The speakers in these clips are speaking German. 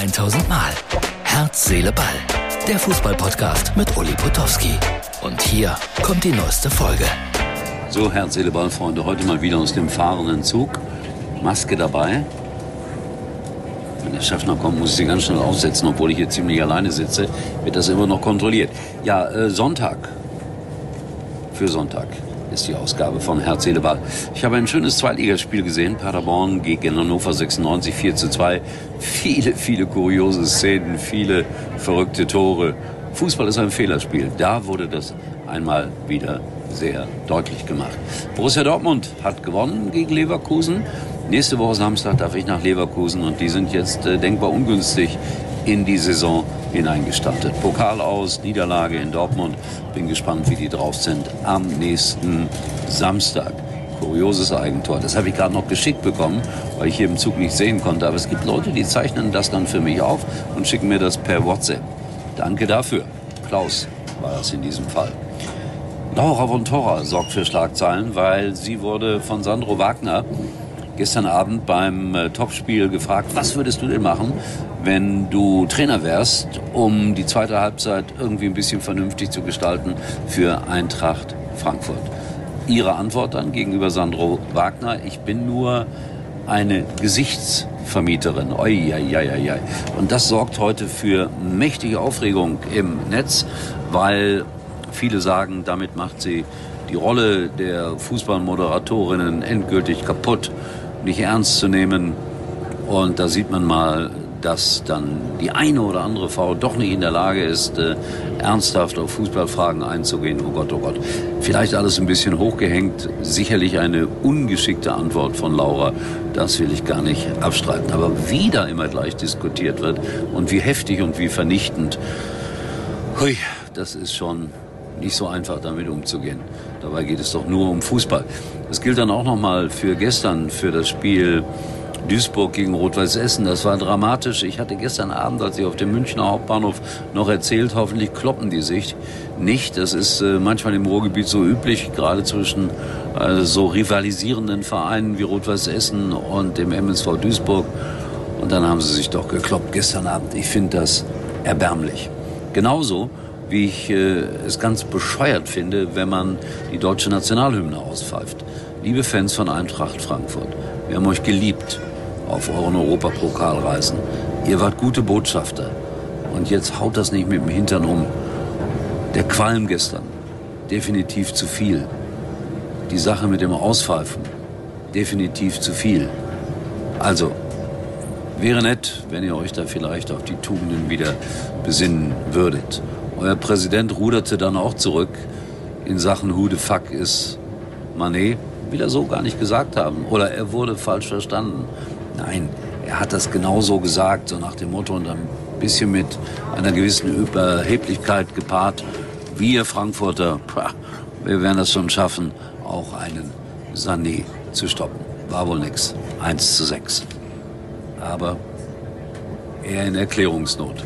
1000 Mal. Herz, Seele, Ball. Der Fußballpodcast mit Uli Potowski. Und hier kommt die neueste Folge. So, Herz, Seele, Ball, Freunde. Heute mal wieder aus dem fahrenden Zug. Maske dabei. Wenn der noch kommt, muss ich sie ganz schnell aufsetzen, obwohl ich hier ziemlich alleine sitze. Wird das immer noch kontrolliert. Ja, äh, Sonntag. Für Sonntag ist die Ausgabe von Herz, Seele, Ball. Ich habe ein schönes Zweitligaspiel gesehen. Paderborn gegen Hannover 96, 4 zu 2. Viele, viele kuriose Szenen, viele verrückte Tore. Fußball ist ein Fehlerspiel. Da wurde das einmal wieder sehr deutlich gemacht. Borussia Dortmund hat gewonnen gegen Leverkusen. Nächste Woche Samstag darf ich nach Leverkusen und die sind jetzt äh, denkbar ungünstig in die Saison hineingestartet. Pokal aus, Niederlage in Dortmund. Bin gespannt, wie die drauf sind am nächsten Samstag. Kurioses Eigentor. Das habe ich gerade noch geschickt bekommen, weil ich hier im Zug nicht sehen konnte. Aber es gibt Leute, die zeichnen das dann für mich auf und schicken mir das per WhatsApp. Danke dafür. Klaus war das in diesem Fall. Laura von Torra sorgt für Schlagzeilen, weil sie wurde von Sandro Wagner gestern Abend beim äh, Topspiel gefragt, was würdest du denn machen, wenn du Trainer wärst, um die zweite Halbzeit irgendwie ein bisschen vernünftig zu gestalten für Eintracht Frankfurt. Ihre Antwort dann gegenüber Sandro Wagner, ich bin nur eine Gesichtsvermieterin. Oi, oi, oi, oi. Und das sorgt heute für mächtige Aufregung im Netz, weil viele sagen, damit macht sie die Rolle der Fußballmoderatorinnen endgültig kaputt, nicht ernst zu nehmen. Und da sieht man mal, dass dann die eine oder andere Frau doch nicht in der Lage ist, äh, ernsthaft auf Fußballfragen einzugehen. Oh Gott, oh Gott. Vielleicht alles ein bisschen hochgehängt. Sicherlich eine ungeschickte Antwort von Laura. Das will ich gar nicht abstreiten. Aber wie da immer gleich diskutiert wird und wie heftig und wie vernichtend. Hui, das ist schon nicht so einfach damit umzugehen. Dabei geht es doch nur um Fußball. Das gilt dann auch nochmal für gestern, für das Spiel Duisburg gegen Rot-Weiß Essen. Das war dramatisch. Ich hatte gestern Abend, als ich auf dem Münchner Hauptbahnhof noch erzählt, hoffentlich kloppen die sich nicht. Das ist äh, manchmal im Ruhrgebiet so üblich, gerade zwischen äh, so rivalisierenden Vereinen wie Rot-Weiß Essen und dem MSV Duisburg. Und dann haben sie sich doch gekloppt gestern Abend. Ich finde das erbärmlich. Genauso wie ich äh, es ganz bescheuert finde, wenn man die deutsche Nationalhymne auspfeift. Liebe Fans von Eintracht Frankfurt, wir haben euch geliebt auf euren Europapokalreisen. Ihr wart gute Botschafter. Und jetzt haut das nicht mit dem Hintern um. Der Qualm gestern, definitiv zu viel. Die Sache mit dem Auspfeifen, definitiv zu viel. Also, wäre nett, wenn ihr euch da vielleicht auf die Tugenden wieder besinnen würdet. Euer Präsident ruderte dann auch zurück in Sachen Who the fuck ist Manet. Will er so gar nicht gesagt haben. Oder er wurde falsch verstanden. Nein, er hat das genauso gesagt, so nach dem Motto und ein bisschen mit einer gewissen Überheblichkeit gepaart. Wir Frankfurter, wir werden das schon schaffen, auch einen Sané zu stoppen. War wohl nix. 1 zu 6. Aber eher in Erklärungsnot.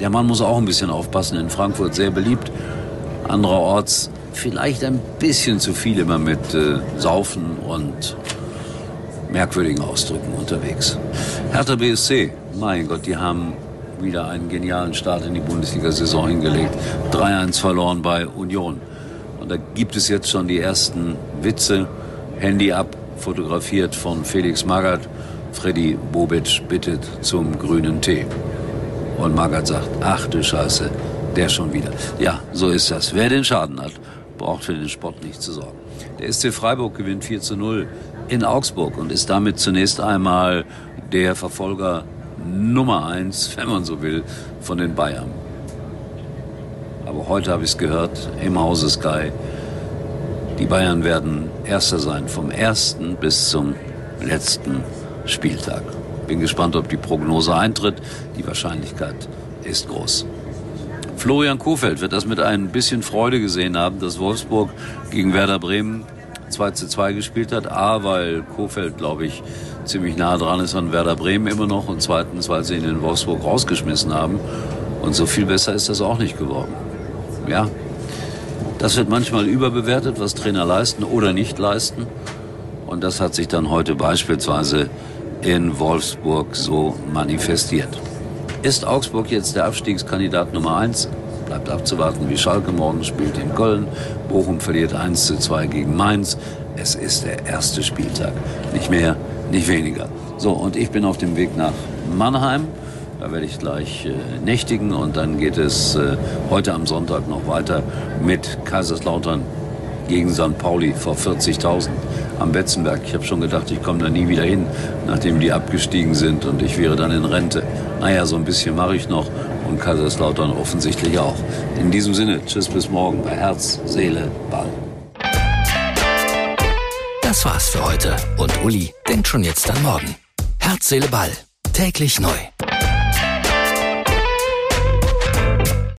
Der Mann muss auch ein bisschen aufpassen. In Frankfurt sehr beliebt. Andererorts vielleicht ein bisschen zu viel immer mit äh, Saufen und merkwürdigen Ausdrücken unterwegs. Hertha BSC, mein Gott, die haben wieder einen genialen Start in die Bundesliga-Saison hingelegt. 3-1 verloren bei Union. Und da gibt es jetzt schon die ersten Witze. Handy ab, fotografiert von Felix Magath. Freddy Bobic bittet zum grünen Tee. Und Magath sagt, ach du Scheiße, der schon wieder. Ja, so ist das. Wer den Schaden hat, braucht für den Sport nicht zu sorgen. Der SC Freiburg gewinnt 4 zu 0 in Augsburg und ist damit zunächst einmal der Verfolger Nummer 1, wenn man so will, von den Bayern. Aber heute habe ich es gehört im Hause Sky. Die Bayern werden Erster sein, vom ersten bis zum letzten Spieltag. Bin gespannt, ob die Prognose eintritt. Die Wahrscheinlichkeit ist groß. Florian Kofeld wird das mit ein bisschen Freude gesehen haben, dass Wolfsburg gegen Werder Bremen 2 zu 2 gespielt hat. A, weil Kofeld, glaube ich, ziemlich nah dran ist an Werder Bremen immer noch. Und zweitens, weil sie ihn in Wolfsburg rausgeschmissen haben. Und so viel besser ist das auch nicht geworden. Ja, das wird manchmal überbewertet, was Trainer leisten oder nicht leisten. Und das hat sich dann heute beispielsweise in Wolfsburg so manifestiert. Ist Augsburg jetzt der Abstiegskandidat Nummer eins? Bleibt abzuwarten, wie Schalke morgen spielt in Köln. Bochum verliert 1 zu 2 gegen Mainz. Es ist der erste Spieltag. Nicht mehr, nicht weniger. So, und ich bin auf dem Weg nach Mannheim. Da werde ich gleich äh, nächtigen und dann geht es äh, heute am Sonntag noch weiter mit Kaiserslautern gegen St. Pauli vor 40.000 am Betzenberg. Ich habe schon gedacht, ich komme da nie wieder hin, nachdem die abgestiegen sind und ich wäre dann in Rente. Naja, so ein bisschen mache ich noch und Kaiserslautern offensichtlich auch. In diesem Sinne, tschüss bis morgen bei Herz, Seele, Ball. Das war's für heute und Uli denkt schon jetzt an morgen. Herz, Seele, Ball. Täglich neu.